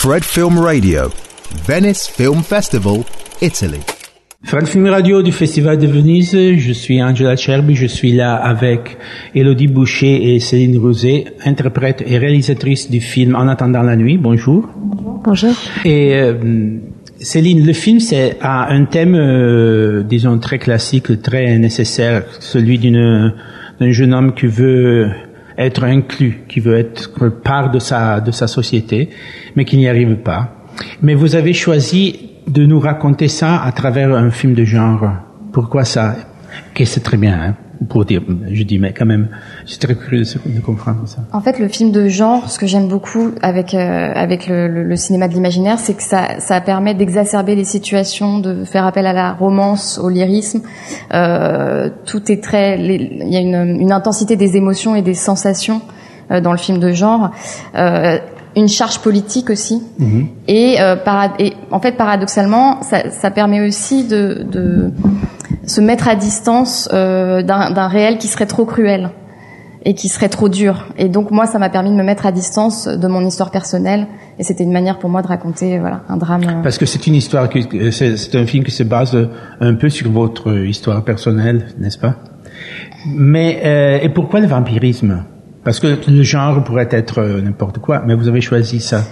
Fred Film Radio, Venice Film Festival, Italy. Fred Film Radio du Festival de Venise, je suis Angela Cherby, je suis là avec Elodie Boucher et Céline Rosé, interprète et réalisatrice du film En attendant la nuit. Bonjour. Bonjour. Et euh, Céline, le film c'est a un thème, euh, disons très classique, très nécessaire, celui d'une d'un jeune homme qui veut être inclus, qui veut être part de sa, de sa société, mais qui n'y arrive pas. Mais vous avez choisi de nous raconter ça à travers un film de genre. Pourquoi ça? Que c'est très bien. Hein pour dire, je dis, mais quand même, je suis très curieux de comprendre ça. En fait, le film de genre, ce que j'aime beaucoup avec euh, avec le, le, cinéma de l'imaginaire, c'est que ça ça permet d'exacerber les situations, de faire appel à la romance, au lyrisme. Euh, tout est très, il y a une, une, intensité des émotions et des sensations euh, dans le film de genre. Une charge politique aussi. Mm-hmm. Et, euh, et, en fait, paradoxalement, ça, ça permet aussi de, de se mettre à distance euh, d'un réel qui serait trop cruel et qui serait trop dur. Et donc moi, ça m'a permis de me mettre à distance de mon histoire personnelle. Et c'était une manière pour moi de raconter voilà un drame. Euh. Parce que c'est une histoire, c'est un film qui se base un peu sur votre histoire personnelle, n'est-ce pas? Mais euh, et pourquoi le vampirisme? Parce que le genre pourrait être n'importe quoi, mais vous avez choisi ça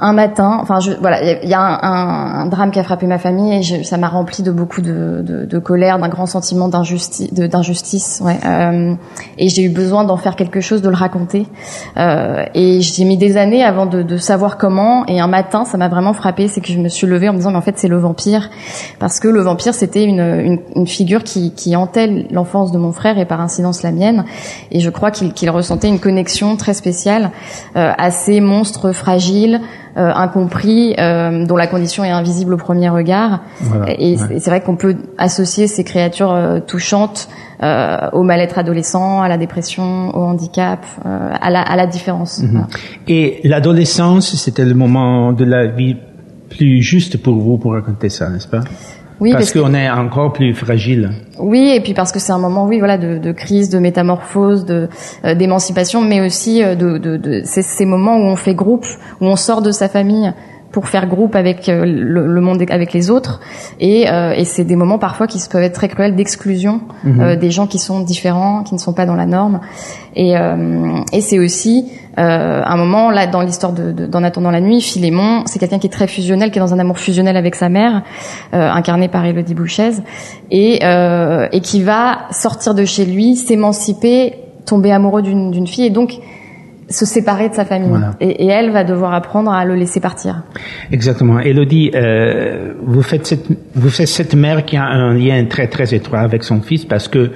un matin, enfin je, voilà, il y a un, un, drame qui a frappé ma famille et je, ça m'a rempli de beaucoup de, de, de colère, d'un grand sentiment d'injustice, ouais. Euh, et j'ai eu besoin d'en faire quelque chose, de le raconter. Euh, et j'ai mis des années avant de, de, savoir comment. Et un matin, ça m'a vraiment frappé, c'est que je me suis levée en me disant mais en fait c'est le vampire, parce que le vampire c'était une, une, figure qui, qui hantait l'enfance de mon frère et par incidence la mienne. Et je crois qu'il qu'il ressentait une connexion très spéciale euh, à ces monstres fragiles. Euh, incompris, euh, dont la condition est invisible au premier regard. et c'est vrai qu'on peut associer ces créatures euh, touchantes au mal-être adolescent, à la dépression, au handicap, à la, à, la, différence. Mhm. Et l'adolescence, c'était le moment de la vie plus juste pour vous pour raconter ça, n'est-ce pas? Oui, parce, qu'on est encore plus fragile. Oui, et puis parce que c'est un moment, oui, voilà, de, de crise, de métamorphose, de euh, d'émancipation, mais aussi euh, de, de, de ces moments où on fait groupe, où on sort de sa famille pour faire groupe avec euh, le, monde, avec les autres. Et, euh, et c'est des moments parfois qui peuvent être très cruels d'exclusion mhm. euh, des gens qui sont différents, qui ne sont pas dans la norme. Et, et c'est aussi un moment là dans l'histoire de, d'en attendant la nuit, Philémon, c'est quelqu'un qui est très fusionnel, qui est dans un amour fusionnel avec sa mère, incarné par Elodie Bouchez, et, et qui va sortir de chez lui, s'émanciper, tomber amoureux d'une, d'une fille, et donc se séparer de sa famille. Et, et, elle va devoir apprendre à le laisser partir. Exactement. Elodie, euh, vous faites cette, vous faites cette mère qui a un lien très très étroit avec son fils parce que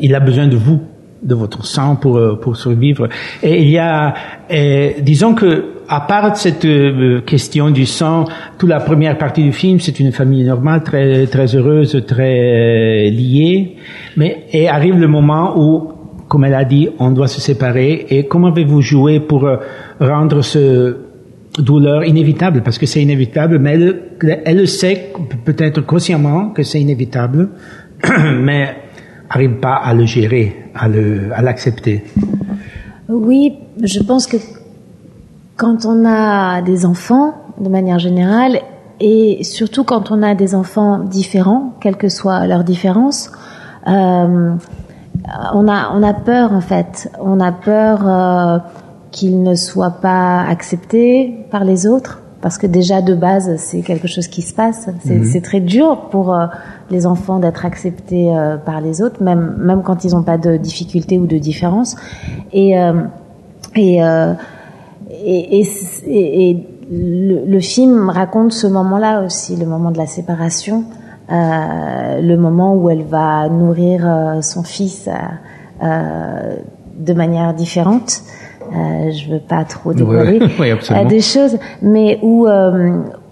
il a besoin de vous, de votre sang pour euh, pour survivre. Et il y a, euh, disons que à part cette euh, question du sang, toute la première partie du film, c'est une famille normale, très très heureuse, très liée. Mais et arrive le moment où comme elle a dit, on doit se séparer. Et comment avez-vous joué pour euh, rendre ce douleur inévitable? Parce que c'est inévitable, mais elle, elle sait peut-être consciemment que c'est inévitable, mais arrive pas à le gérer, à le, à l'accepter. Oui, je pense que quand on a des enfants, de manière générale, et surtout quand on a des enfants différents, quelle que soit leur différence, euh, on a on a peur en fait. On a peur euh, qu'il ne soit pas accepté par les autres parce que déjà de base c'est quelque chose qui se passe. C'est mhm. très dur pour euh, les enfants d'être acceptés euh, par les autres, même même quand ils n'ont pas de difficultés ou de différences. Et et, et, et, le, le, film raconte ce moment-là aussi, le moment de la séparation euh, le moment où elle va nourrir euh, son fils euh, de manière différente. Euh, je veux pas trop dévoiler des choses, mais où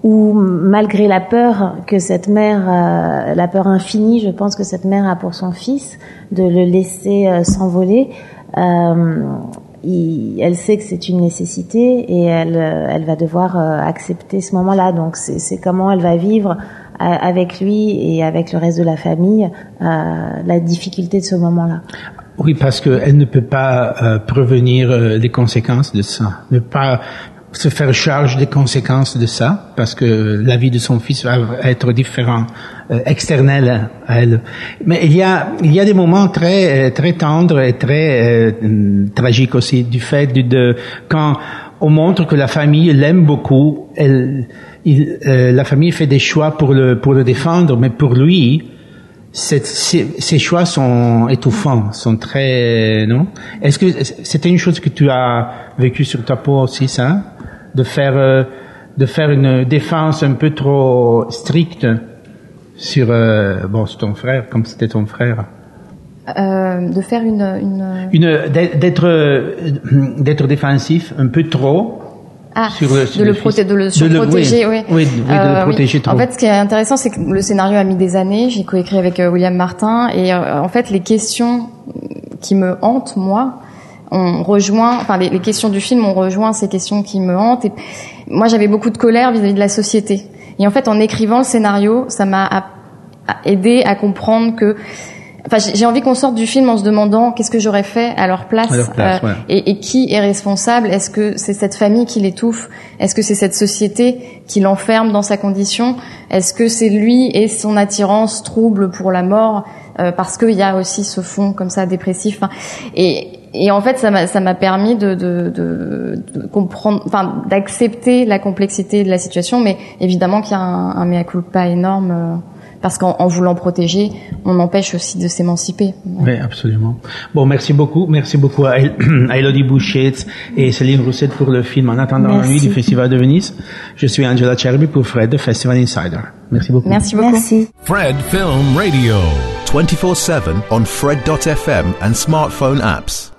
où malgré la peur que cette mère, la peur infinie, je pense que cette mère a pour son fils, de le laisser s'envoler, elle sait que c'est une nécessité et elle, elle va devoir accepter ce moment-là. Donc c'est comment elle va vivre avec lui et avec le reste de la famille euh, la difficulté de ce moment-là. Oui, parce qu'elle ne peut pas euh, prévenir euh, les conséquences de ça. Ne pas se faire charge des conséquences de ça, parce que la vie de son fils va être différente, euh, externelle à elle. Mais il y a, il y a des moments très, euh, très tendres et très euh, tragiques aussi du fait de, de, quand on montre que la famille l'aime beaucoup, elle, il, euh, la famille fait des choix pour le, pour le défendre, mais pour lui, ces, choix sont étouffants, sont très, non? Est-ce que c'était une chose que tu as vécu sur ta peau aussi, ça? De faire, euh, de faire une défense un peu trop stricte sur, euh, bon, ton frère, comme c'était ton frère. Euh, de faire une, une... une d'être, d'être défensif un peu trop ah, de, le protéger, de le surprotéger, oui. Oui, de, le euh, protéger trop. En fait, ce qui est intéressant, c'est que le scénario a mis des années. J'ai coécrit avec euh, William Martin, et euh, en fait, les questions qui me hantent, moi, on rejoint, enfin, les, questions du film ont rejoint ces questions qui me hantent. Et moi, j'avais beaucoup de colère vis-à-vis de la société. Et en fait, en écrivant le scénario, ça m'a aidé à comprendre que Enfin, j'ai envie qu'on sorte du film en se demandant qu'est-ce que j'aurais fait à leur place, euh, et, et, qui est responsable. Est-ce que c'est cette famille qui l'étouffe? Est-ce que c'est cette société qui l'enferme dans sa condition? Est-ce que c'est lui et son attirance trouble pour la mort euh, Parce qu'il y a aussi ce fond comme ça dépressif? et, et en fait, ça m'a ça m'a permis de, de, de, de comprendre, enfin, d'accepter la complexité de la situation, mais évidemment qu'il y a un, un mea culpa énorme. Euh, parce qu'en voulant protéger, on empêche aussi de s'émanciper. Oui, absolument. Bon, merci beaucoup. Merci beaucoup à, Elodie Bouchet et Céline Roussette pour le film En attendant la nuit du Festival de Venise. Je suis Angela Cherby pour Fred de Festival Insider. Merci beaucoup. Merci beaucoup. Merci. Fred Film Radio. 24-7 on Fred.fm and smartphone apps.